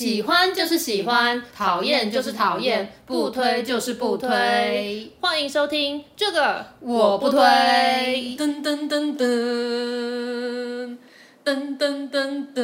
喜欢就是喜欢，讨厌就是讨厌，不推就是不推。欢迎收听这个我不推。噔噔噔噔噔噔噔噔。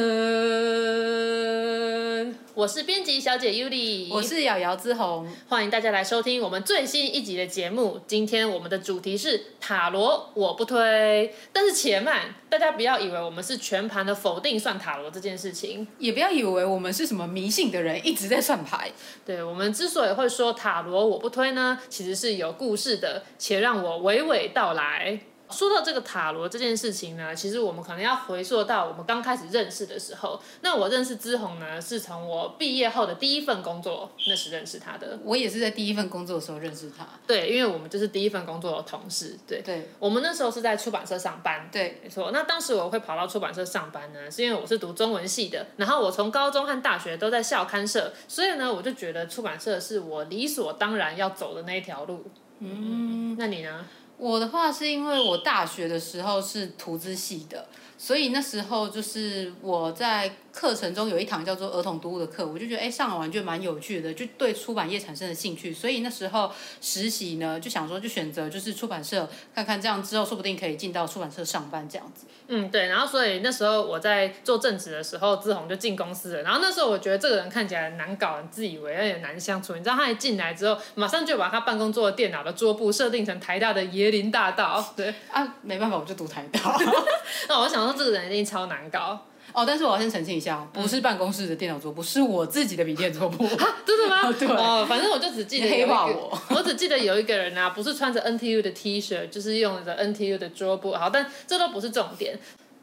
我是编辑小姐 Yuli，我是瑶瑶之红，欢迎大家来收听我们最新一集的节目。今天我们的主题是塔罗，我不推。但是且慢，大家不要以为我们是全盘的否定算塔罗这件事情，也不要以为我们是什么迷信的人，一直在算牌。对，我们之所以会说塔罗我不推呢，其实是有故事的，且让我娓娓道来。说到这个塔罗这件事情呢，其实我们可能要回溯到我们刚开始认识的时候。那我认识之红呢，是从我毕业后的第一份工作那时认识他的。我也是在第一份工作的时候认识他。对，因为我们就是第一份工作的同事。对，对，我们那时候是在出版社上班。对，没错。那当时我会跑到出版社上班呢，是因为我是读中文系的，然后我从高中和大学都在校刊社，所以呢，我就觉得出版社是我理所当然要走的那一条路。嗯，那你呢？我的话是因为我大学的时候是图资系的，所以那时候就是我在。课程中有一堂叫做儿童读物的课，我就觉得哎，上完就蛮有趣的，就对出版业产生了兴趣。所以那时候实习呢，就想说就选择就是出版社看看，这样之后说不定可以进到出版社上班这样子。嗯，对。然后所以那时候我在做正职的时候，志宏就进公司了。然后那时候我觉得这个人看起来难搞，很自以为，有点难相处。你知道他一进来之后，马上就把他办公桌的电脑的桌布设定成台大的椰林大道。对啊，没办法，我就读台大。那我想说这个人一定超难搞。哦，但是我要先澄清一下，不是办公室的电脑桌布，是我自己的笔电桌布。啊，真的吗？对。哦，反正我就只记得黑化我，我只记得有一个人啊，不是穿着 NTU 的 T 恤，就是用着 NTU 的桌布。好，但这都不是重点。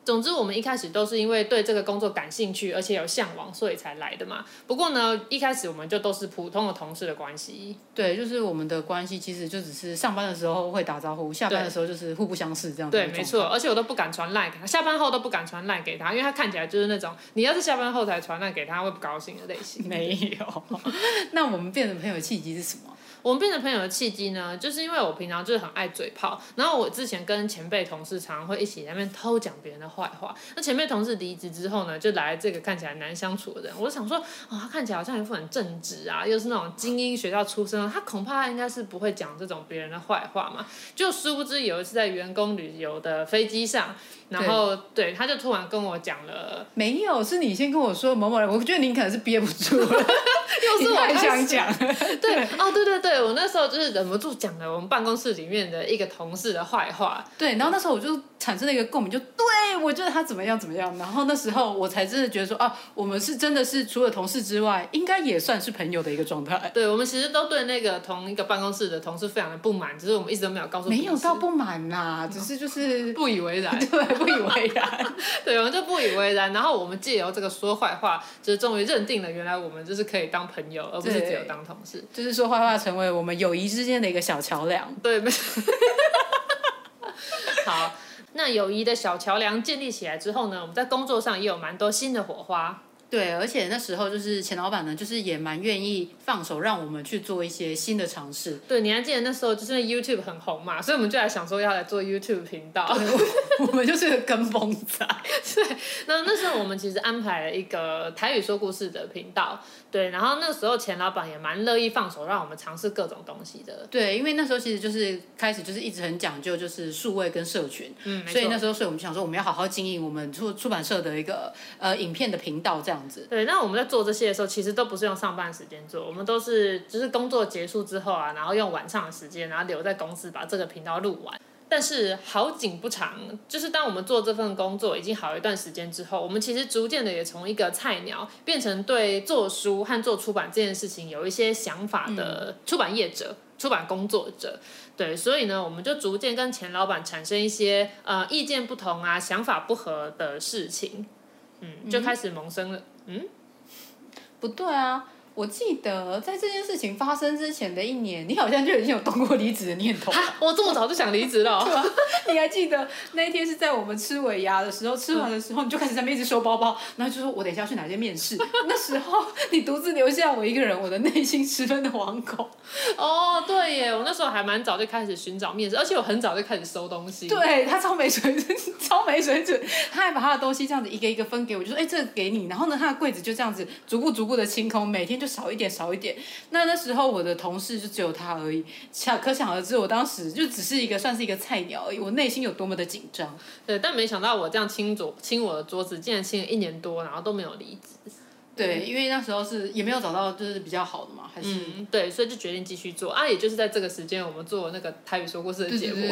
总之，我们一开始都是因为对这个工作感兴趣，而且有向往，所以才来的嘛。不过呢，一开始我们就都是普通的同事的关系。对，就是我们的关系其实就只是上班的时候会打招呼，下班的时候就是互不相识这样子。对，没错。而且我都不敢传赖给他，下班后都不敢传赖给他，因为他看起来就是那种你要是下班后才传赖给他会不高兴的类型。没有。那我们变成朋友契机是什么？我们变成朋友的契机呢，就是因为我平常就是很爱嘴炮，然后我之前跟前辈同事常常会一起在那边偷讲别人的坏话。那前辈同事离职之后呢，就来这个看起来难相处的人，我就想说，哦，他看起来好像一副很正直啊，又是那种精英学校出身，他恐怕应该是不会讲这种别人的坏话嘛。就殊不知有一次在员工旅游的飞机上，然后对，对他就突然跟我讲了，没有，是你先跟我说某某人，我觉得你可能是憋不住了，又是我很想讲，对，哦，对对对。对，我那时候就是忍不住讲了我们办公室里面的一个同事的坏话，对，然后那时候我就产生了一个共鸣，就对我觉得他怎么样怎么样，然后那时候我才真的觉得说啊，我们是真的是除了同事之外，应该也算是朋友的一个状态。对，我们其实都对那个同一个办公室的同事非常的不满，只是我们一直都没有告诉。没有到不满呐，只是就是不以为然，对，不以为然，对，我们就不以为然，然后我们借由这个说坏话，就是终于认定了原来我们就是可以当朋友，而不是只有当同事，就是说坏话成为。我们友谊之间的一个小桥梁，对，没错。好，那友谊的小桥梁建立起来之后呢，我们在工作上也有蛮多新的火花。对，而且那时候就是钱老板呢，就是也蛮愿意放手让我们去做一些新的尝试。对，你还记得那时候就是 YouTube 很红嘛，所以我们就来想说要来做 YouTube 频道。我们就是个跟风仔。对，那那时候我们其实安排了一个台语说故事的频道。对，然后那时候钱老板也蛮乐意放手让我们尝试各种东西的。对，因为那时候其实就是开始就是一直很讲究就是数位跟社群，嗯，所以那时候所以我们想说我们要好好经营我们出出版社的一个呃影片的频道这样。对，那我们在做这些的时候，其实都不是用上班时间做，我们都是就是工作结束之后啊，然后用晚上的时间，然后留在公司把这个频道录完。但是好景不长，就是当我们做这份工作已经好一段时间之后，我们其实逐渐的也从一个菜鸟变成对做书和做出版这件事情有一些想法的出版业者、嗯、出版工作者。对，所以呢，我们就逐渐跟钱老板产生一些呃意见不同啊、想法不合的事情。嗯，就开始萌生了。嗯，嗯？不对啊，我记得在这件事情发生之前的一年，你好像就已经有动过离职的念头。我这么早就想离职了、哦 对吧？你还记得那一天是在我们吃尾牙的时候，吃完的时候你就开始在那边一直收包包，然后就说我等一下要去哪间面试。那时候你独自留下我一个人，我的内心十分的惶恐。哦，对耶，我那时候还蛮早就开始寻找面试，而且我很早就开始收东西。对，他超没水准，超没水准，他还把他的东西这样子一个一个分给我，就说哎，这个给你。然后呢，他的柜子就这样子逐步逐步的清空，每天就。少一点，少一点。那那时候我的同事就只有他而已，想可想而知，我当时就只是一个算是一个菜鸟而已，我内心有多么的紧张。对，但没想到我这样清桌清我的桌子，竟然清了一年多，然后都没有离职。对，因为那时候是也没有找到就是比较好的嘛，还是、嗯、对，所以就决定继续做啊。也就是在这个时间，我们做那个台语说故事的节目，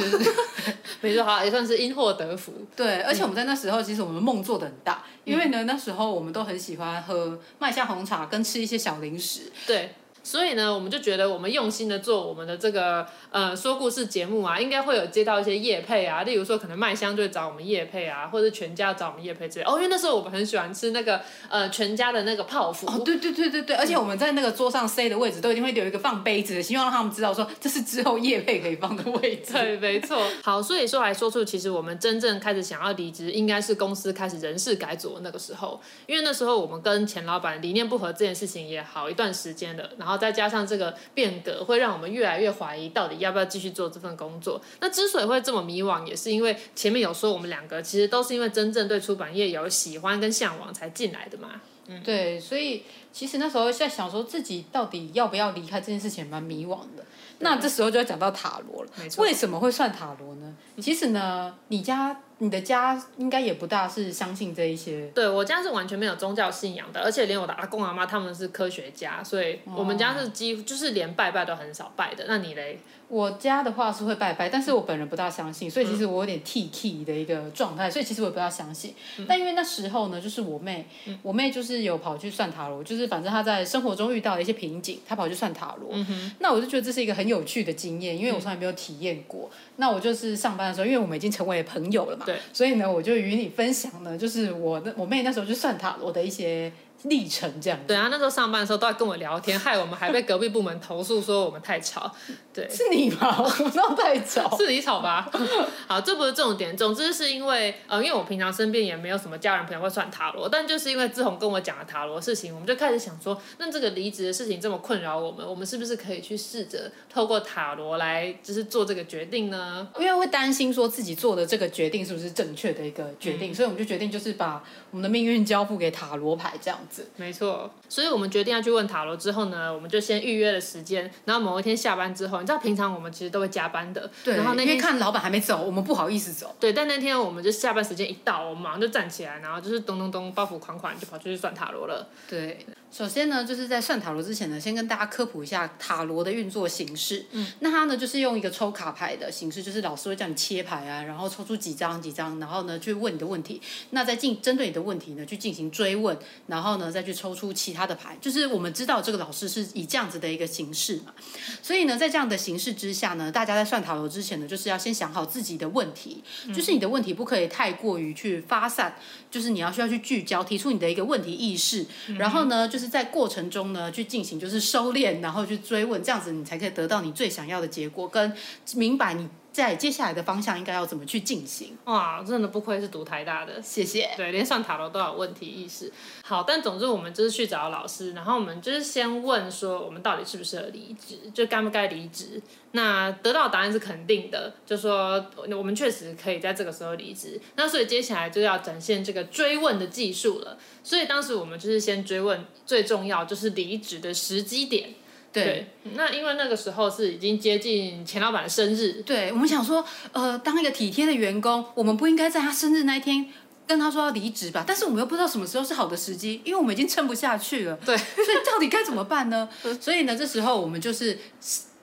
没错，好，也算是因祸得福。对，而且我们在那时候，其实我们梦做的很大，嗯、因为呢，那时候我们都很喜欢喝麦香红茶，跟吃一些小零食。对。所以呢，我们就觉得我们用心的做我们的这个呃说故事节目啊，应该会有接到一些业配啊，例如说可能麦香就会找我们业配啊，或者全家找我们业配之类。哦，因为那时候我们很喜欢吃那个呃全家的那个泡芙。哦，对对对对对，而且我们在那个桌上塞的位置都一定会留一个放杯子的，希望让他们知道说这是之后业配可以放的位置。对，没错。好，所以说来说出，其实我们真正开始想要离职，应该是公司开始人事改组的那个时候，因为那时候我们跟前老板理念不合这件事情也好一段时间了，然后然后再加上这个。变革会让我们越来越怀疑，到底要不要继续做这份工作。那之所以会这么迷惘，也是因为前面有说我们两个其实都是因为真正对出版业有喜欢跟向往才进来的嘛。嗯，对，所以其实那时候在想说自己到底要不要离开这件事情，蛮迷惘的。那这时候就要讲到塔罗了。没错。为什么会算塔罗呢？其实呢，你家。你的家应该也不大是相信这一些。对，我家是完全没有宗教信仰的，而且连我的阿公阿妈他们是科学家，所以我们家是几乎就是连拜拜都很少拜的。那你嘞？我家的话是会拜拜，但是我本人不大相信，所以其实我有点 T K 的一个状态，所以其实我也不大相信。嗯、但因为那时候呢，就是我妹，嗯、我妹就是有跑去算塔罗，就是反正她在生活中遇到了一些瓶颈，她跑去算塔罗。嗯、那我就觉得这是一个很有趣的经验，因为我从来没有体验过。嗯、那我就是上班的时候，因为我们已经成为朋友了嘛，所以呢，我就与你分享呢，就是我的我妹那时候去算塔罗的一些。历程这样对啊，那时候上班的时候都在跟我聊天，害我们还被隔壁部门投诉说我们太吵。对，是你吗？我们闹太吵，是你吵吧？好，这不是重点。总之是因为呃，因为我平常身边也没有什么家人朋友会算塔罗，但就是因为志宏跟我讲了塔罗事情，我们就开始想说，那这个离职的事情这么困扰我们，我们是不是可以去试着透过塔罗来就是做这个决定呢？因为会担心说自己做的这个决定是不是正确的一个决定，嗯、所以我们就决定就是把我们的命运交付给塔罗牌这样子。没错。所以我们决定要去问塔罗之后呢，我们就先预约了时间。然后某一天下班之后，你知道平常我们其实都会加班的，对。然后那天因为看老板还没走，我们不好意思走。对，但那天我们就下班时间一到，我们马上就站起来，然后就是咚咚咚，包袱款款就跑出去算塔罗了。对。首先呢，就是在算塔罗之前呢，先跟大家科普一下塔罗的运作形式。嗯，那它呢就是用一个抽卡牌的形式，就是老师会叫你切牌啊，然后抽出几张几张，然后呢去问你的问题。那再进针对你的问题呢去进行追问，然后呢再去抽出其他的牌。就是我们知道这个老师是以这样子的一个形式嘛，所以呢在这样的形式之下呢，大家在算塔罗之前呢，就是要先想好自己的问题，就是你的问题不可以太过于去发散，就是你要需要去聚焦，提出你的一个问题意识，然后呢就是。就是在过程中呢，去进行就是收敛，然后去追问，这样子你才可以得到你最想要的结果，跟明白你在接下来的方向应该要怎么去进行。哇，真的不愧是读台大的，谢谢。对，连上塔楼都有问题意识。好，但总之我们就是去找老师，然后我们就是先问说，我们到底适不适合离职，就该不该离职。那得到答案是肯定的，就说我们确实可以在这个时候离职。那所以接下来就要展现这个追问的技术了。所以当时我们就是先追问，最重要就是离职的时机点。对，那因为那个时候是已经接近钱老板的生日。对，我们想说，呃，当一个体贴的员工，我们不应该在他生日那一天跟他说要离职吧？但是我们又不知道什么时候是好的时机，因为我们已经撑不下去了。对，所以到底该怎么办呢？所以呢，这时候我们就是。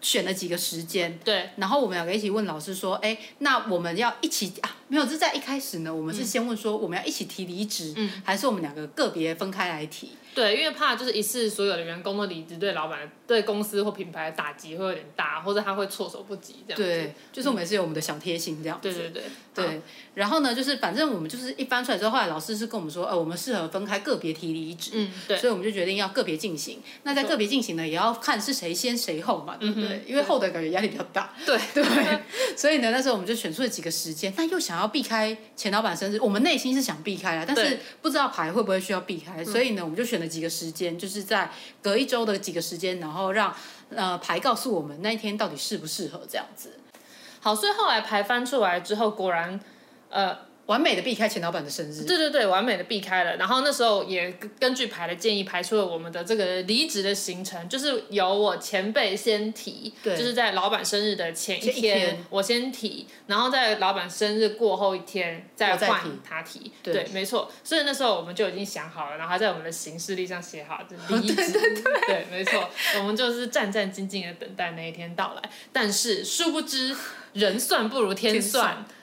选了几个时间，对，然后我们两个一起问老师说，哎，那我们要一起啊？没有，这在一开始呢，我们是先问说我们要一起提离职，嗯，还是我们两个个别分开来提？对，因为怕就是一次所有的员工都离职，对老板、对公司或品牌的打击会有点大，或者他会措手不及这样子。对，就是我们也是有我们的小贴心这样子。对对对对。然后呢，就是反正我们就是一翻出来之后，后来老师是跟我们说，呃，我们适合分开个别提离职。嗯，对。所以我们就决定要个别进行。那在个别进行呢，也要看是谁先谁后嘛，对不对？因为后的感觉压力比较大。对对。所以呢，那时候我们就选出了几个时间，但又想要避开钱老板生日，我们内心是想避开啊，但是不知道排会不会需要避开，所以呢，我们就选了几个时间，就是在隔一周的几个时间，然后后让呃牌告诉我们那一天到底适不适合这样子。好，所以后来牌翻出来之后，果然呃。完美的避开钱老板的生日，对对对，完美的避开了。然后那时候也根据排的建议排出了我们的这个离职的行程，就是由我前辈先提，对，就是在老板生日的前一天，我先提，然后在老板生日过后一天再换他提，提对，对，没错。所以那时候我们就已经想好了，然后还在我们的行事历上写好，就离职，对对对，对，没错，我们就是战战兢兢的等待那一天到来。但是殊不知，人算不如天算。天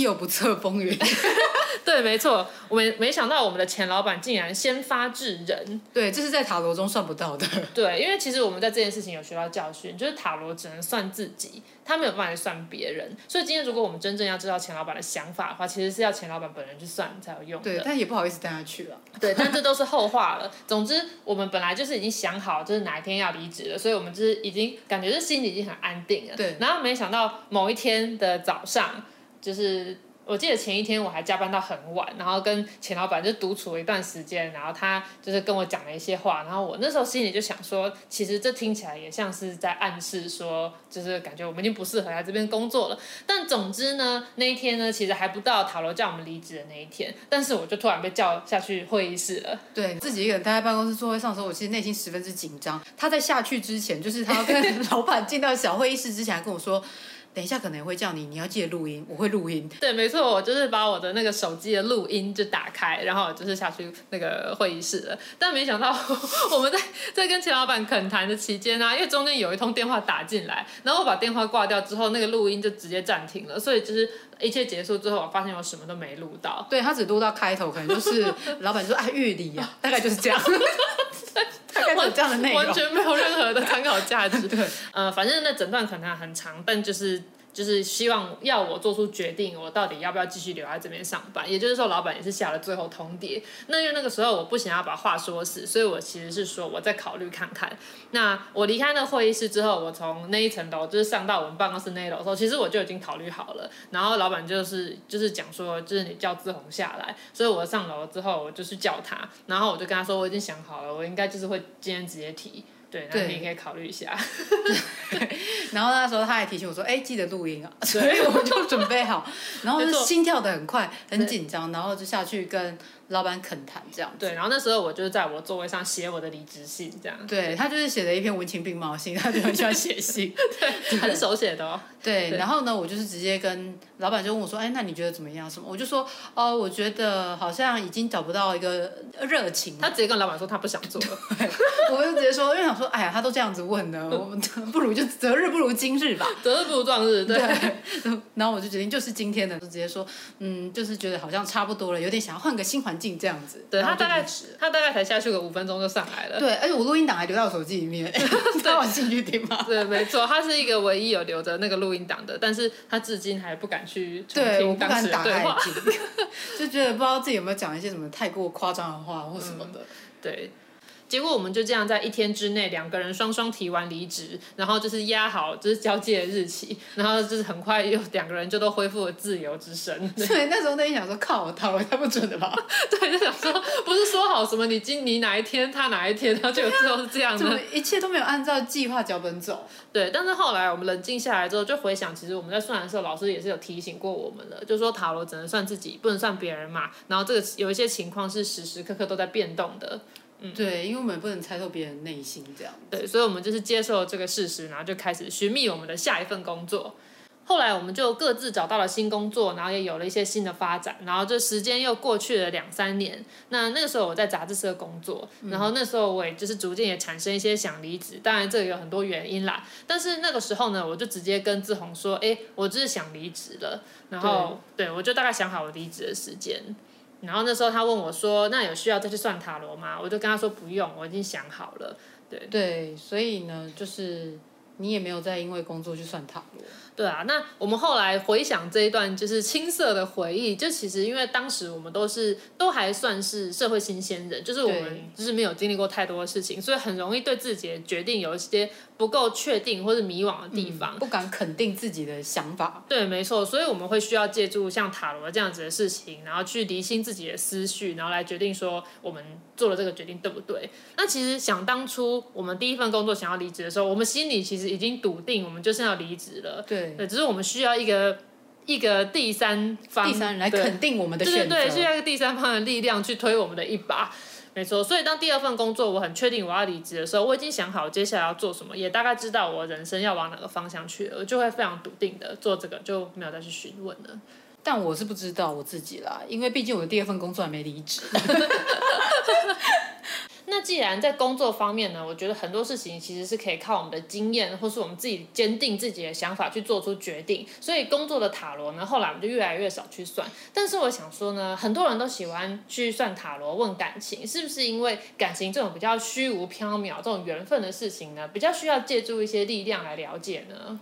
有不测风云，对，没错，我们没想到我们的钱老板竟然先发制人，对，这是在塔罗中算不到的。对，因为其实我们在这件事情有学到教训，就是塔罗只能算自己，他没有办法去算别人。所以今天如果我们真正要知道钱老板的想法的话，其实是要钱老板本人去算才有用。对，但也不好意思带他去了。对，但这都是后话了。总之，我们本来就是已经想好，就是哪一天要离职了，所以我们就是已经感觉是心里已经很安定了。对，然后没想到某一天的早上。就是我记得前一天我还加班到很晚，然后跟钱老板就独处了一段时间，然后他就是跟我讲了一些话，然后我那时候心里就想说，其实这听起来也像是在暗示说，就是感觉我们已经不适合在这边工作了。但总之呢，那一天呢，其实还不到塔罗叫我们离职的那一天，但是我就突然被叫下去会议室了。对，自己一个人待在办公室座位上的时候，我其实内心十分之紧张。他在下去之前，就是他要跟 老板进到小会议室之前，还跟我说。等一下可能会叫你，你要记得录音，我会录音。对，没错，我就是把我的那个手机的录音就打开，然后就是下去那个会议室了。但没想到我们在在跟钱老板恳谈的期间啊，因为中间有一通电话打进来，然后我把电话挂掉之后，那个录音就直接暂停了。所以就是一切结束之后，我发现我什么都没录到。对，他只录到开头，可能就是 老板说啊乐理呀，大概就是这样。这样的内容，完全没有任何的参考价值。对，呃，反正那整段可能很长，但就是。就是希望要我做出决定，我到底要不要继续留在这边上班？也就是说，老板也是下了最后通牒。那因为那个时候我不想要把话说死，所以我其实是说我再考虑看看。那我离开那会议室之后，我从那一层楼就是上到我们办公室那一楼的时候，其实我就已经考虑好了。然后老板就是就是讲说，就是你叫志宏下来。所以我上楼之后，我就去叫他，然后我就跟他说，我已经想好了，我应该就是会今天直接提。对，那你可以考虑一下。然后那时候他还提醒我说：“哎，记得录音啊。”所以我就准备好，然后就心跳的很快，很紧张，然后就下去跟。老板肯谈这样子，对，然后那时候我就是在我座位上写我的离职信，这样。对，他就是写了一篇文情并茂信，他就很喜欢写信，对，很手写的哦。对，然后呢，我就是直接跟老板就问我说：“哎，那你觉得怎么样？什么？”我就说：“哦，我觉得好像已经找不到一个热情。”他直接跟老板说他不想做了。我就直接说，因为想说，哎呀，他都这样子问了，我们不如就择日不如今日吧，择日不如撞日。对。然后我就决定就是今天的，就直接说，嗯，就是觉得好像差不多了，有点想要换个新环境这样子。对，他大概他大概才下去个五分钟就上来了。对，而且我录音档还留在我手机里面 他有兴趣听吗？对，没错，他是一个唯一有留着那个录音档的，但是他至今还不敢去对，我不敢打开听，就觉得不知道自己有没有讲一些什么太过夸张的话或什么的。嗯、对。结果我们就这样在一天之内，两个人双双提完离职，然后就是压好就是交接的日期，然后就是很快又两个人就都恢复了自由之身。对，那时候那天想说靠，我套太不准了吧？对，就想说不是说好什么你今你哪一天他哪一天，然后结果最后是这样的，一切都没有按照计划脚本走。对，但是后来我们冷静下来之后，就回想，其实我们在算的时候，老师也是有提醒过我们的，就是说塔罗只能算自己，不能算别人嘛。然后这个有一些情况是时时刻刻都在变动的。嗯，对，因为我们不能猜透别人内心这样。对，所以我们就是接受这个事实，然后就开始寻觅我们的下一份工作。后来我们就各自找到了新工作，然后也有了一些新的发展，然后这时间又过去了两三年。那那个时候我在杂志社工作，然后那时候我也就是逐渐也产生一些想离职，当然这个有很多原因啦。但是那个时候呢，我就直接跟志宏说：“哎，我就是想离职了。”然后对，对我就大概想好我离职的时间。然后那时候他问我说：“那有需要再去算塔罗吗？”我就跟他说：“不用，我已经想好了。”对对，所以呢，就是你也没有再因为工作去算塔罗。对啊，那我们后来回想这一段就是青涩的回忆，就其实因为当时我们都是都还算是社会新鲜人，就是我们就是没有经历过太多的事情，所以很容易对自己的决定有一些不够确定或者迷惘的地方，嗯，不敢肯定自己的想法。对，没错，所以我们会需要借助像塔罗这样子的事情，然后去厘清自己的思绪，然后来决定说我们做了这个决定对不对。那其实想当初我们第一份工作想要离职的时候，我们心里其实已经笃定我们就是要离职了。对，对，只是我们需要一个一个第三方，第三人来肯定我们的选择。对对对，需要一个第三方的力量去推我们的一把。没错，所以当第二份工作我很确定我要离职的时候，我已经想好接下来要做什么，也大概知道我人生要往哪个方向去了，我就会非常笃定的做这个，就没有再去询问了。但我是不知道我自己啦，因为毕竟我的第二份工作还没离职。那既然在工作方面呢，我觉得很多事情其实是可以靠我们的经验，或是我们自己坚定自己的想法去做出决定。所以工作的塔罗呢，后来我们就越来越少去算。但是我想说呢，很多人都喜欢去算塔罗问感情，是不是因为感情这种比较虚无缥缈、这种缘分的事情呢，比较需要借助一些力量来了解呢？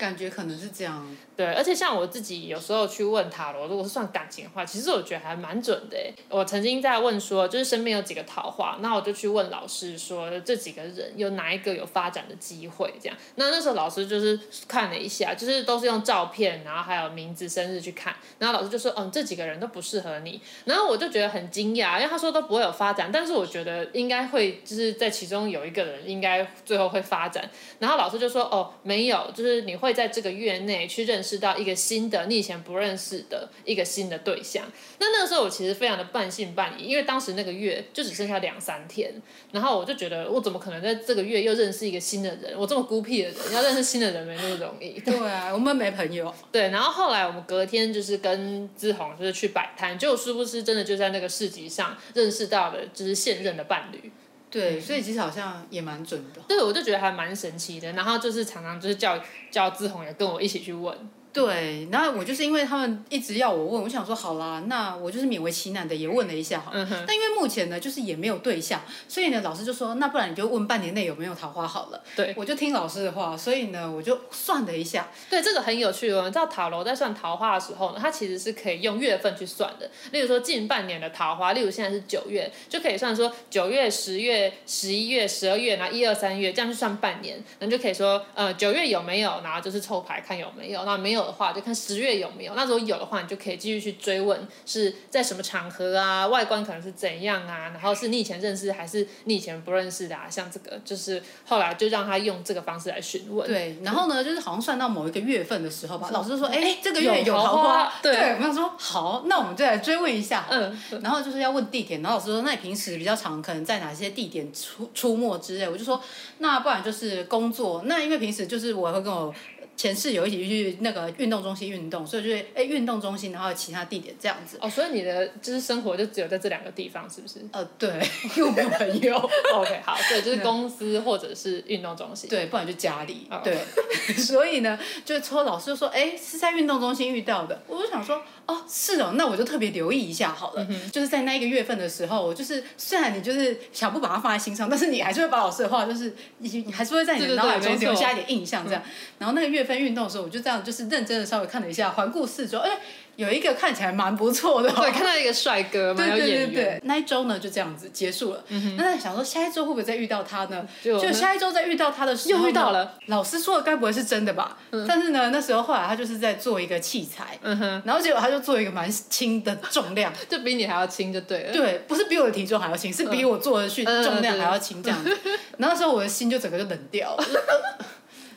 感觉可能是这样，对，而且像我自己有时候去问塔罗，如果是算感情的话，其实我觉得还蛮准的。我曾经在问说，就是身边有几个桃花，那我就去问老师说，这几个人有哪一个有发展的机会？这样，那那时候老师就是看了一下，就是都是用照片，然后还有名字、生日去看，然后老师就说，嗯，这几个人都不适合你。然后我就觉得很惊讶，因为他说都不会有发展，但是我觉得应该会，就是在其中有一个人应该最后会发展。然后老师就说，哦，没有，就是你会。会在这个月内去认识到一个新的、你以前不认识的一个新的对象。那那个时候我其实非常的半信半疑，因为当时那个月就只剩下两三天，然后我就觉得我怎么可能在这个月又认识一个新的人？我这么孤僻的人，要认识新的人没那么容易。对啊，我们没朋友。对，然后后来我们隔天就是跟志宏就是去摆摊，结果殊不知真的就在那个市集上认识到了就是现任的伴侣。对，所以其实好像也蛮准的。对，我就觉得还蛮神奇的。然后就是常常就是叫叫志宏也跟我一起去问。对，然后我就是因为他们一直要我问，我想说好啦，那我就是勉为其难的也问了一下好了。嗯、但因为目前呢，就是也没有对象，所以呢，老师就说，那不然你就问半年内有没有桃花好了。对，我就听老师的话，所以呢，我就算了一下。对，这个很有趣哦。你知道塔罗在算桃花的时候呢，它其实是可以用月份去算的。例如说近半年的桃花，例如现在是九月，就可以算说九月、十月、十一月、十二月，然后一二三月这样去算半年，那就可以说，呃，九月有没有，然后就是抽牌看有没有，那没有。的话就看十月有没有，那如果有的话，你就可以继续去追问是在什么场合啊，外观可能是怎样啊，然后是你以前认识还是你以前不认识的啊，像这个就是后来就让他用这个方式来询问。对，然后呢，就是好像算到某一个月份的时候吧，老师说，哎，这个月有桃花，对，对，我想说好，那我们就来追问一下，嗯，然后就是要问地点，然后老师说，那你平时比较常可能在哪些地点出出没之类，我就说，那不然就是工作，那因为平时就是我会跟我。前室友一起去那个运动中心运动，所以就是哎运动中心，然后其他地点这样子。哦，所以你的就是生活就只有在这两个地方，是不是？呃，对，因为我没有朋友。OK，好，对，就是公司或者是运动中心。对，不然就家里。Oh. 对，所以呢，就抽老师就说，哎，是在运动中心遇到的。我就想说，哦，是哦，那我就特别留意一下好了。嗯、就是在那一个月份的时候，我就是虽然你就是想不把它放在心上，但是你还是会把老师的话，就是你你还是会在你的脑海中留下一点印象，这样。嗯、然后那个月份。在运动的时候，我就这样，就是认真的稍微看了一下，环顾四周，哎，有一个看起来蛮不错的，对，看到一个帅哥，蛮有眼缘。对对对，那一周呢就这样子结束了。那想说下一周会不会再遇到他呢？就下一周再遇到他的时候，又遇到了。老师说的该不会是真的吧？嗯。但是呢，那时候后来他就是在做一个器材，嗯哼。然后结果他就做一个蛮轻的重量，就比你还要轻就对了。对，不是比我的体重还要轻，是比我做的去重量还要轻这样子。然后那时候我的心就整个就冷掉了。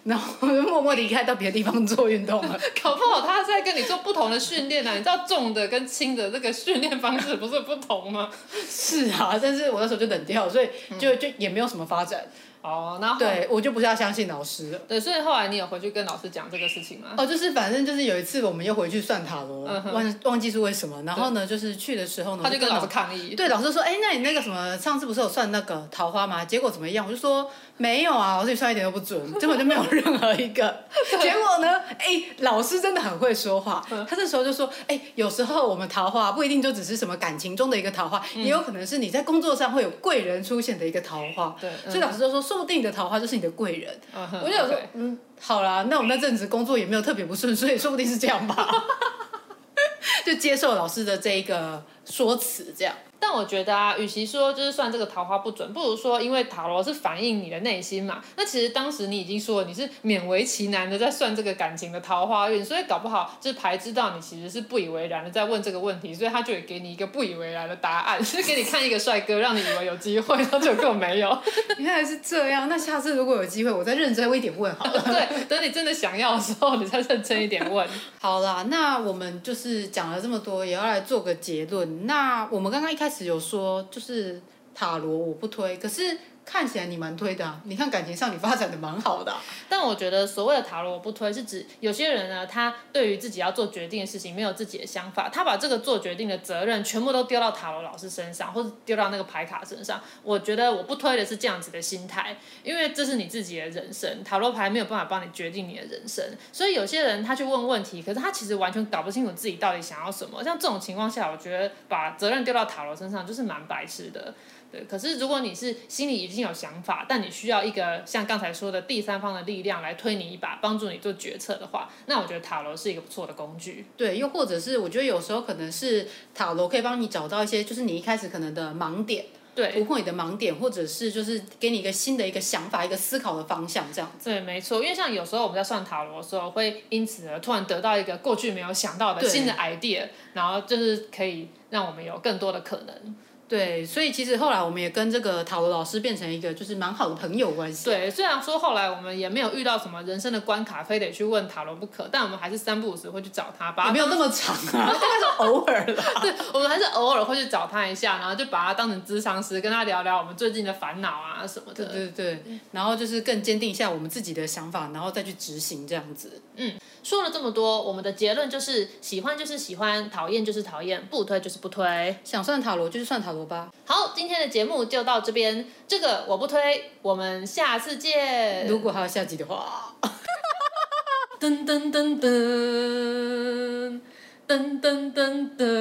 然后我就默默离开到别的地方做运动了。搞不好他在跟你做不同的训练呢？你知道重的跟轻的这个训练方式不是不同吗？是啊，但是我那时候就冷掉，所以就就也没有什么发展。哦，然后对我就不是要相信老师了。对，所以后来你有回去跟老师讲这个事情吗？哦，就是反正就是有一次我们又回去算塔罗，嗯忘忘记是为什么。然后呢，就是去的时候呢，他就跟老师抗议。对，老师说，哎，那你那个什么，上次不是有算那个桃花吗？结果怎么样？我就说没有啊，我自己算一点都不准，根本就没有任何一个。结果呢，哎，老师真的很会说话，他这时候就说，哎，有时候我们桃花不一定就只是什么感情中的一个桃花，也有可能是你在工作上会有贵人出现的一个桃花。对，所以老师就说，说不定你的桃花就是你的贵人。我就想说，嗯，好啦，那我们那阵子工作也没有特别不顺，所以说不定是这样吧，就接受老师的这一个说辞，这样。但我觉得啊，与其说就是算这个桃花不准，不如说因为塔罗是反映你的内心嘛。那其实当时你已经说了你是勉为其难的在算这个感情的桃花运，所以搞不好就是牌知道你其实是不以为然的在问这个问题，所以他就会给你一个不以为然的答案，就是给你看一个帅哥，让你以为有机会，他就根本没有。原来是这样，那下次如果有机会，我再认真一点问好了。对，等你真的想要的时候，你再认真一点问。好啦，那我们就是讲了这么多，也要来做个结论。那我们刚刚一开始有说。就是塔罗我不推，可是看起来你蛮推的。你看感情上你发展的蛮好的。但我觉得所谓的塔罗我不推，是指有些人呢，他对于自己要做决定的事情没有自己的想法，他把这个做决定的责任全部都丢到塔罗老师身上，或者丢到那个牌卡身上。我觉得我不推的是这样子的心态，因为这是你自己的人生，塔罗牌没有办法帮你决定你的人生。所以有些人他去问问题，可是他其实完全搞不清楚自己到底想要什么。像这种情况下，我觉得把责任丢到塔罗身上就是蛮白痴的。对，可是如果你是心里已经有想法，但你需要一个像刚才说的第三方的力量来推你一把，帮助你做决策的话，那我觉得塔罗是一个不错的工具。对，又或者是我觉得有时候可能是塔罗可以帮你找到一些，就是你一开始可能的盲点，对，突破你的盲点，或者是就是给你一个新的一个想法、一个思考的方向，这样子。对，没错，因为像有时候我们在算塔罗的时候，会因此而突然得到一个过去没有想到的新的 idea，然后就是可以让我们有更多的可能。对，所以其实后来我们也跟这个塔罗老师变成一个就是蛮好的朋友关系。对，虽然说后来我们也没有遇到什么人生的关卡，非得去问塔罗不可，但我们还是三不五时会去找他，把他。也没有那么长啊，大概是偶尔啦。对，我们还是偶尔会去找他一下，然后就把他当成咨商师，跟他聊聊我们最近的烦恼啊什么的。对对对，然后就是更坚定一下我们自己的想法，然后再去执行这样子。嗯。说了这么多，我们的结论就是喜欢就是喜欢，讨厌就是讨厌，不推就是不推。想算塔罗就是算塔好，今天的节目就到这边，这个我不推，我们下次见。如果还有下集的话，噔噔噔噔噔噔噔噔。